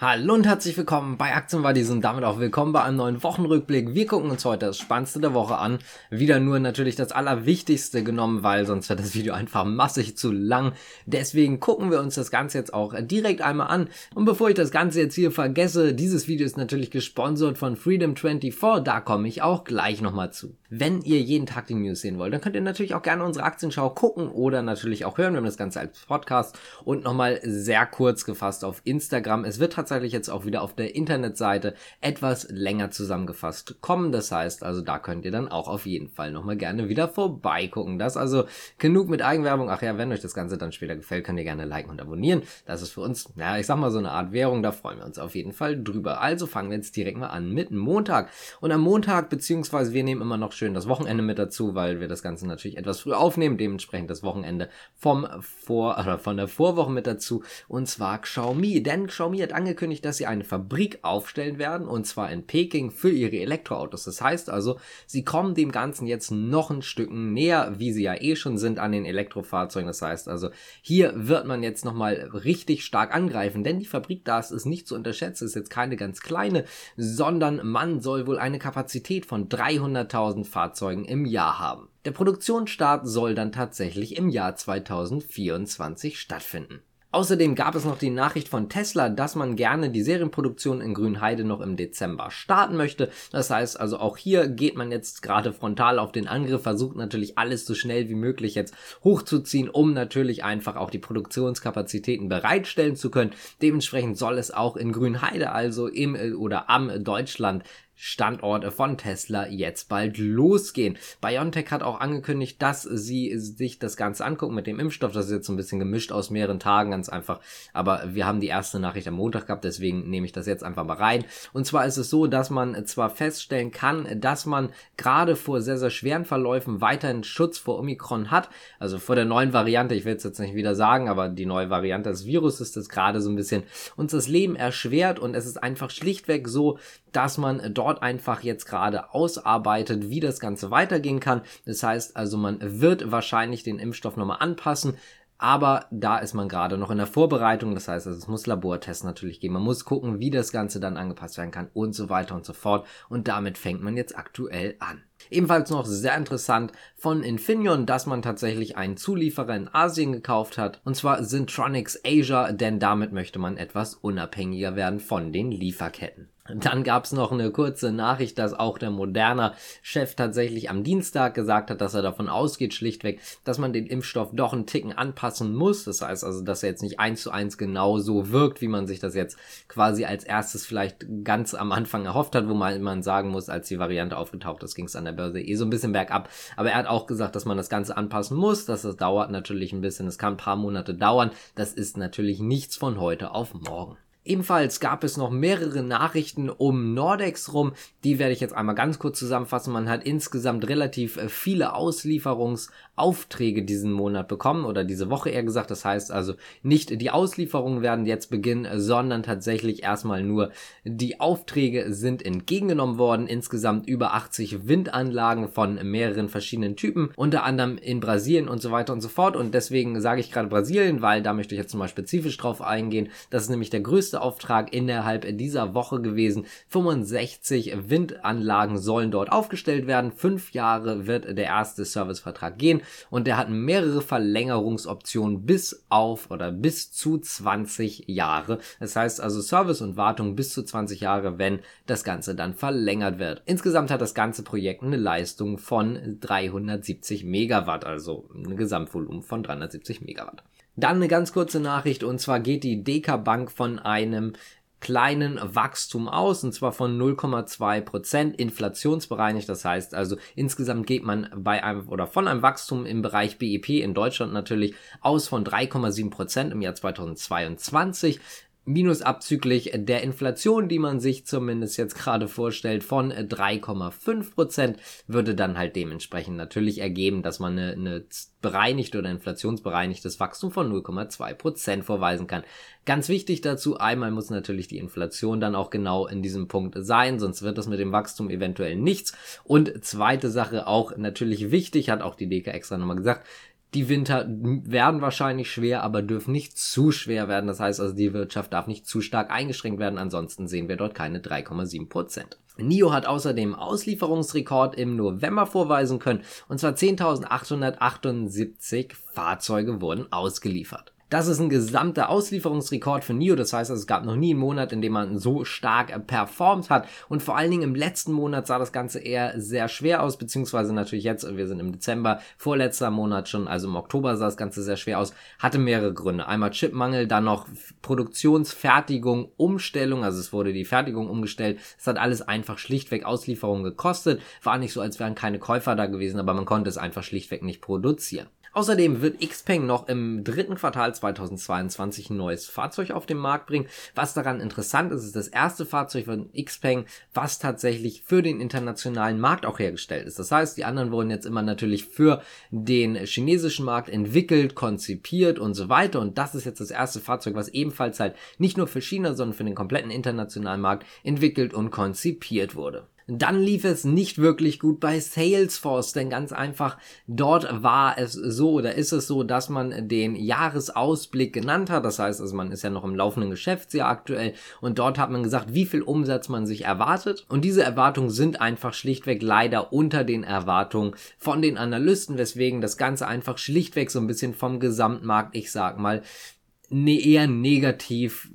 Hallo und herzlich willkommen bei Aktienwadis und damit auch willkommen bei einem neuen Wochenrückblick. Wir gucken uns heute das Spannendste der Woche an. Wieder nur natürlich das Allerwichtigste genommen, weil sonst wird das Video einfach massig zu lang. Deswegen gucken wir uns das Ganze jetzt auch direkt einmal an. Und bevor ich das Ganze jetzt hier vergesse, dieses Video ist natürlich gesponsert von Freedom24. Da komme ich auch gleich nochmal zu. Wenn ihr jeden Tag die News sehen wollt, dann könnt ihr natürlich auch gerne unsere Aktienschau gucken oder natürlich auch hören. Wir haben das Ganze als Podcast und nochmal sehr kurz gefasst auf Instagram. Es wird tatsächlich jetzt auch wieder auf der Internetseite etwas länger zusammengefasst kommen. Das heißt also, da könnt ihr dann auch auf jeden Fall nochmal gerne wieder vorbeigucken. Das also genug mit Eigenwerbung. Ach ja, wenn euch das Ganze dann später gefällt, könnt ihr gerne liken und abonnieren. Das ist für uns, ja, ich sag mal so eine Art Währung. Da freuen wir uns auf jeden Fall drüber. Also fangen wir jetzt direkt mal an mit Montag. Und am Montag, beziehungsweise wir nehmen immer noch schön das Wochenende mit dazu, weil wir das Ganze natürlich etwas früh aufnehmen. Dementsprechend das Wochenende vom Vor, oder von der Vorwoche mit dazu. Und zwar Xiaomi. Denn Xiaomi hat angekündigt, angekündigt, dass sie eine Fabrik aufstellen werden und zwar in Peking für ihre Elektroautos. Das heißt also, sie kommen dem Ganzen jetzt noch ein Stück näher, wie sie ja eh schon sind an den Elektrofahrzeugen. Das heißt also, hier wird man jetzt nochmal richtig stark angreifen, denn die Fabrik da ist nicht zu unterschätzen, ist jetzt keine ganz kleine, sondern man soll wohl eine Kapazität von 300.000 Fahrzeugen im Jahr haben. Der Produktionsstart soll dann tatsächlich im Jahr 2024 stattfinden. Außerdem gab es noch die Nachricht von Tesla, dass man gerne die Serienproduktion in Grünheide noch im Dezember starten möchte. Das heißt also auch hier geht man jetzt gerade frontal auf den Angriff, versucht natürlich alles so schnell wie möglich jetzt hochzuziehen, um natürlich einfach auch die Produktionskapazitäten bereitstellen zu können. Dementsprechend soll es auch in Grünheide, also im oder am Deutschland Standorte von Tesla jetzt bald losgehen. BioNTech hat auch angekündigt, dass sie sich das Ganze angucken mit dem Impfstoff. Das ist jetzt so ein bisschen gemischt aus mehreren Tagen, ganz einfach. Aber wir haben die erste Nachricht am Montag gehabt, deswegen nehme ich das jetzt einfach mal rein. Und zwar ist es so, dass man zwar feststellen kann, dass man gerade vor sehr, sehr schweren Verläufen weiterhin Schutz vor Omikron hat. Also vor der neuen Variante, ich will es jetzt nicht wieder sagen, aber die neue Variante des Virus ist das gerade so ein bisschen uns das Leben erschwert und es ist einfach schlichtweg so, dass man dort einfach jetzt gerade ausarbeitet, wie das Ganze weitergehen kann. Das heißt also, man wird wahrscheinlich den Impfstoff nochmal anpassen. Aber da ist man gerade noch in der Vorbereitung. Das heißt, also es muss Labortests natürlich geben. Man muss gucken, wie das Ganze dann angepasst werden kann und so weiter und so fort. Und damit fängt man jetzt aktuell an. Ebenfalls noch sehr interessant von Infineon, dass man tatsächlich einen Zulieferer in Asien gekauft hat. Und zwar Syntronics Asia, denn damit möchte man etwas unabhängiger werden von den Lieferketten. Dann gab es noch eine kurze Nachricht, dass auch der Moderna Chef tatsächlich am Dienstag gesagt hat, dass er davon ausgeht, schlichtweg, dass man den Impfstoff doch einen Ticken anpassen muss. Das heißt also, dass er jetzt nicht eins zu eins genau so wirkt, wie man sich das jetzt quasi als erstes vielleicht ganz am Anfang erhofft hat, wo man, man sagen muss, als die Variante aufgetaucht ist, ging es an der Börse eh so ein bisschen bergab. Aber er hat auch gesagt, dass man das Ganze anpassen muss, dass das dauert natürlich ein bisschen, es kann ein paar Monate dauern. Das ist natürlich nichts von heute auf morgen. Ebenfalls gab es noch mehrere Nachrichten um Nordex rum. Die werde ich jetzt einmal ganz kurz zusammenfassen. Man hat insgesamt relativ äh, viele Auslieferungsaufträge diesen Monat bekommen oder diese Woche eher gesagt. Das heißt also nicht die Auslieferungen werden jetzt beginnen, sondern tatsächlich erstmal nur die Aufträge sind entgegengenommen worden. Insgesamt über 80 Windanlagen von mehreren verschiedenen Typen, unter anderem in Brasilien und so weiter und so fort. Und deswegen sage ich gerade Brasilien, weil da möchte ich jetzt mal spezifisch drauf eingehen. Das ist nämlich der größte Auftrag innerhalb dieser Woche gewesen. 65 Windanlagen sollen dort aufgestellt werden. Fünf Jahre wird der erste Servicevertrag gehen und der hat mehrere Verlängerungsoptionen bis auf oder bis zu 20 Jahre. Das heißt also Service und Wartung bis zu 20 Jahre, wenn das Ganze dann verlängert wird. Insgesamt hat das ganze Projekt eine Leistung von 370 Megawatt, also ein Gesamtvolumen von 370 Megawatt. Dann eine ganz kurze Nachricht und zwar geht die Deka Bank von einem kleinen Wachstum aus, und zwar von 0,2 Prozent inflationsbereinigt. Das heißt also, insgesamt geht man bei einem oder von einem Wachstum im Bereich BIP in Deutschland natürlich aus von 3,7 Prozent im Jahr 2022 minus abzüglich der Inflation, die man sich zumindest jetzt gerade vorstellt, von 3,5 Prozent, würde dann halt dementsprechend natürlich ergeben, dass man eine, eine bereinigte oder inflationsbereinigtes Wachstum von 0,2 Prozent vorweisen kann. Ganz wichtig dazu, einmal muss natürlich die Inflation dann auch genau in diesem Punkt sein, sonst wird das mit dem Wachstum eventuell nichts. Und zweite Sache auch natürlich wichtig, hat auch die DK extra nochmal gesagt, Die Winter werden wahrscheinlich schwer, aber dürfen nicht zu schwer werden. Das heißt also, die Wirtschaft darf nicht zu stark eingeschränkt werden. Ansonsten sehen wir dort keine 3,7 Prozent. NIO hat außerdem Auslieferungsrekord im November vorweisen können. Und zwar 10.878 Fahrzeuge wurden ausgeliefert. Das ist ein gesamter Auslieferungsrekord für NIO. Das heißt, also, es gab noch nie einen Monat, in dem man so stark performt hat. Und vor allen Dingen im letzten Monat sah das Ganze eher sehr schwer aus, beziehungsweise natürlich jetzt, wir sind im Dezember, vorletzter Monat schon, also im Oktober sah das Ganze sehr schwer aus. Hatte mehrere Gründe. Einmal Chipmangel, dann noch Produktionsfertigung, Umstellung, also es wurde die Fertigung umgestellt. Es hat alles einfach schlichtweg Auslieferungen gekostet. War nicht so, als wären keine Käufer da gewesen, aber man konnte es einfach schlichtweg nicht produzieren. Außerdem wird Xpeng noch im dritten Quartal 2022 ein neues Fahrzeug auf den Markt bringen. Was daran interessant ist, ist das erste Fahrzeug von Xpeng, was tatsächlich für den internationalen Markt auch hergestellt ist. Das heißt, die anderen wurden jetzt immer natürlich für den chinesischen Markt entwickelt, konzipiert und so weiter. Und das ist jetzt das erste Fahrzeug, was ebenfalls halt nicht nur für China, sondern für den kompletten internationalen Markt entwickelt und konzipiert wurde. Dann lief es nicht wirklich gut bei Salesforce, denn ganz einfach dort war es so oder ist es so, dass man den Jahresausblick genannt hat. Das heißt, also man ist ja noch im laufenden Geschäftsjahr aktuell und dort hat man gesagt, wie viel Umsatz man sich erwartet. Und diese Erwartungen sind einfach schlichtweg leider unter den Erwartungen von den Analysten, weswegen das Ganze einfach schlichtweg so ein bisschen vom Gesamtmarkt, ich sag mal, ne eher negativ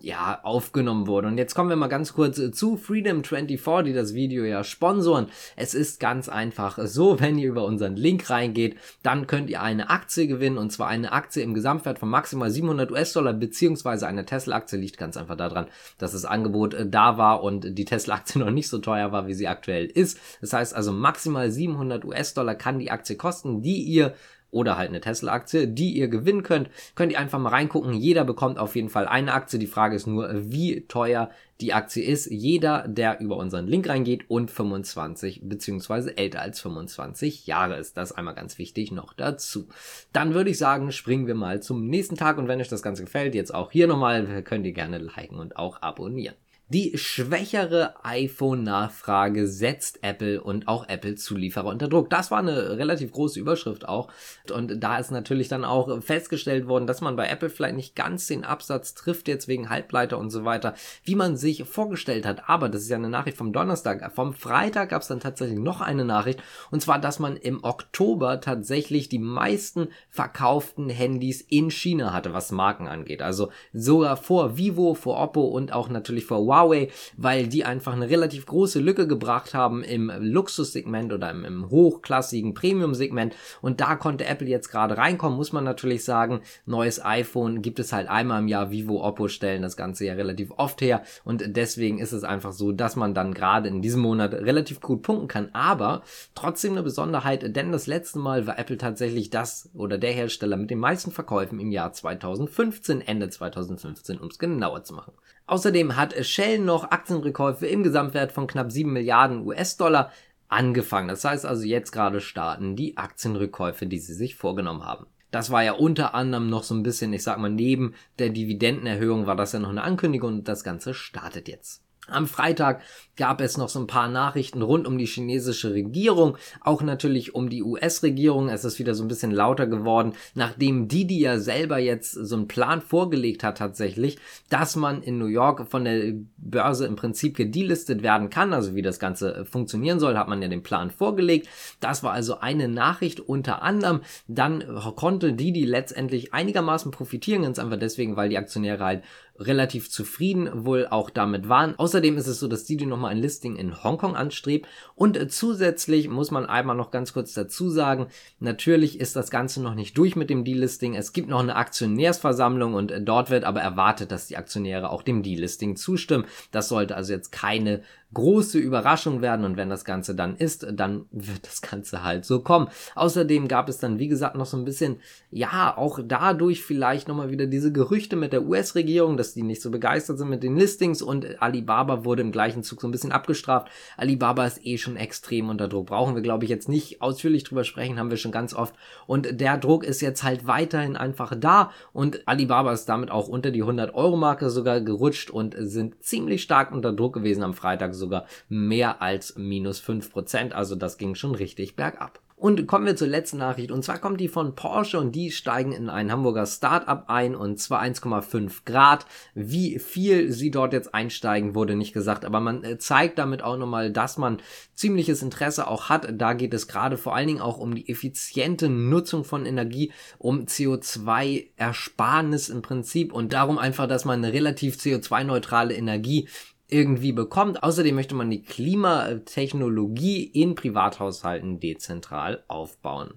ja, aufgenommen wurde. Und jetzt kommen wir mal ganz kurz äh, zu Freedom24, die das Video ja sponsoren. Es ist ganz einfach so, wenn ihr über unseren Link reingeht, dann könnt ihr eine Aktie gewinnen und zwar eine Aktie im Gesamtwert von maximal 700 US-Dollar beziehungsweise eine Tesla-Aktie liegt ganz einfach daran, dass das Angebot äh, da war und die Tesla-Aktie noch nicht so teuer war, wie sie aktuell ist. Das heißt also maximal 700 US-Dollar kann die Aktie kosten, die ihr oder halt eine Tesla-Aktie, die ihr gewinnen könnt. Könnt ihr einfach mal reingucken. Jeder bekommt auf jeden Fall eine Aktie. Die Frage ist nur, wie teuer die Aktie ist. Jeder, der über unseren Link reingeht und 25 beziehungsweise älter als 25 Jahre ist. Das einmal ganz wichtig noch dazu. Dann würde ich sagen, springen wir mal zum nächsten Tag und wenn euch das Ganze gefällt, jetzt auch hier nochmal, könnt ihr gerne liken und auch abonnieren. Die schwächere iPhone-Nachfrage setzt Apple und auch Apple-Zulieferer unter Druck. Das war eine relativ große Überschrift auch. Und da ist natürlich dann auch festgestellt worden, dass man bei Apple vielleicht nicht ganz den Absatz trifft, jetzt wegen Halbleiter und so weiter, wie man sich vorgestellt hat. Aber das ist ja eine Nachricht vom Donnerstag. Vom Freitag gab es dann tatsächlich noch eine Nachricht. Und zwar, dass man im Oktober tatsächlich die meisten verkauften Handys in China hatte, was Marken angeht. Also sogar vor Vivo, vor Oppo und auch natürlich vor Huawei Huawei, weil die einfach eine relativ große Lücke gebracht haben im Luxussegment oder im, im hochklassigen Premium-Segment. Und da konnte Apple jetzt gerade reinkommen, muss man natürlich sagen. Neues iPhone gibt es halt einmal im Jahr. Vivo, Oppo stellen das Ganze ja relativ oft her. Und deswegen ist es einfach so, dass man dann gerade in diesem Monat relativ gut punkten kann. Aber trotzdem eine Besonderheit, denn das letzte Mal war Apple tatsächlich das oder der Hersteller mit den meisten Verkäufen im Jahr 2015, Ende 2015, um es genauer zu machen. Außerdem hat Shell noch Aktienrückkäufe im Gesamtwert von knapp 7 Milliarden US-Dollar angefangen. Das heißt also jetzt gerade starten die Aktienrückkäufe, die sie sich vorgenommen haben. Das war ja unter anderem noch so ein bisschen, ich sag mal, neben der Dividendenerhöhung war das ja noch eine Ankündigung und das Ganze startet jetzt. Am Freitag gab es noch so ein paar Nachrichten rund um die chinesische Regierung, auch natürlich um die US-Regierung. Es ist wieder so ein bisschen lauter geworden, nachdem Didi ja selber jetzt so einen Plan vorgelegt hat tatsächlich, dass man in New York von der Börse im Prinzip gedelistet werden kann, also wie das Ganze äh, funktionieren soll, hat man ja den Plan vorgelegt. Das war also eine Nachricht unter anderem. Dann konnte Didi letztendlich einigermaßen profitieren, ganz einfach deswegen, weil die Aktionäre halt relativ zufrieden wohl auch damit waren. Außerdem ist es so, dass Didi nochmal ein Listing in Hongkong anstrebt und äh, zusätzlich muss man einmal noch ganz kurz dazu sagen, natürlich ist das Ganze noch nicht durch mit dem Delisting. Es gibt noch eine Aktionärsversammlung und äh, dort wird aber erwartet, dass die Aktionäre auch dem Delisting zustimmen. Das sollte also jetzt keine große Überraschung werden und wenn das Ganze dann ist, dann wird das Ganze halt so kommen. Außerdem gab es dann, wie gesagt, noch so ein bisschen, ja, auch dadurch vielleicht nochmal wieder diese Gerüchte mit der US-Regierung, dass die nicht so begeistert sind mit den Listings und Alibaba wurde im gleichen Zug so ein bisschen abgestraft. Alibaba ist eh schon extrem unter Druck. Brauchen wir, glaube ich, jetzt nicht ausführlich drüber sprechen, haben wir schon ganz oft. Und der Druck ist jetzt halt weiterhin einfach da und Alibaba ist damit auch unter die 100-Euro-Marke sogar gerutscht und sind ziemlich stark unter Druck gewesen am Freitag sogar mehr als minus 5%. Also das ging schon richtig bergab. Und kommen wir zur letzten Nachricht. Und zwar kommt die von Porsche und die steigen in ein Hamburger Startup ein und zwar 1,5 Grad. Wie viel sie dort jetzt einsteigen, wurde nicht gesagt. Aber man äh, zeigt damit auch nochmal, dass man ziemliches Interesse auch hat. Da geht es gerade vor allen Dingen auch um die effiziente Nutzung von Energie, um CO2-Ersparnis im Prinzip und darum einfach, dass man eine relativ CO2-neutrale Energie irgendwie bekommt. Außerdem möchte man die Klimatechnologie in Privathaushalten dezentral aufbauen.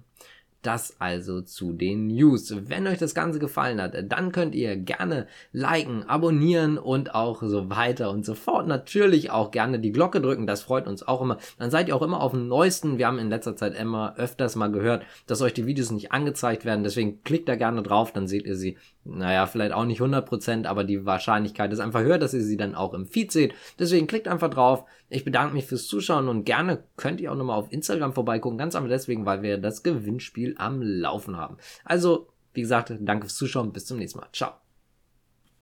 Das also zu den News. Wenn euch das Ganze gefallen hat, dann könnt ihr gerne liken, abonnieren und auch so weiter und so fort. Natürlich auch gerne die Glocke drücken, das freut uns auch immer. Dann seid ihr auch immer auf dem neuesten. Wir haben in letzter Zeit immer öfters mal gehört, dass euch die Videos nicht angezeigt werden. Deswegen klickt da gerne drauf, dann seht ihr sie. Naja, vielleicht auch nicht 100%, aber die Wahrscheinlichkeit ist einfach höher, dass ihr sie dann auch im Feed seht. Deswegen klickt einfach drauf. Ich bedanke mich fürs Zuschauen und gerne könnt ihr auch nochmal auf Instagram vorbeigucken. Ganz einfach deswegen, weil wir das Gewinnspiel am Laufen haben. Also, wie gesagt, danke fürs Zuschauen. Bis zum nächsten Mal. Ciao.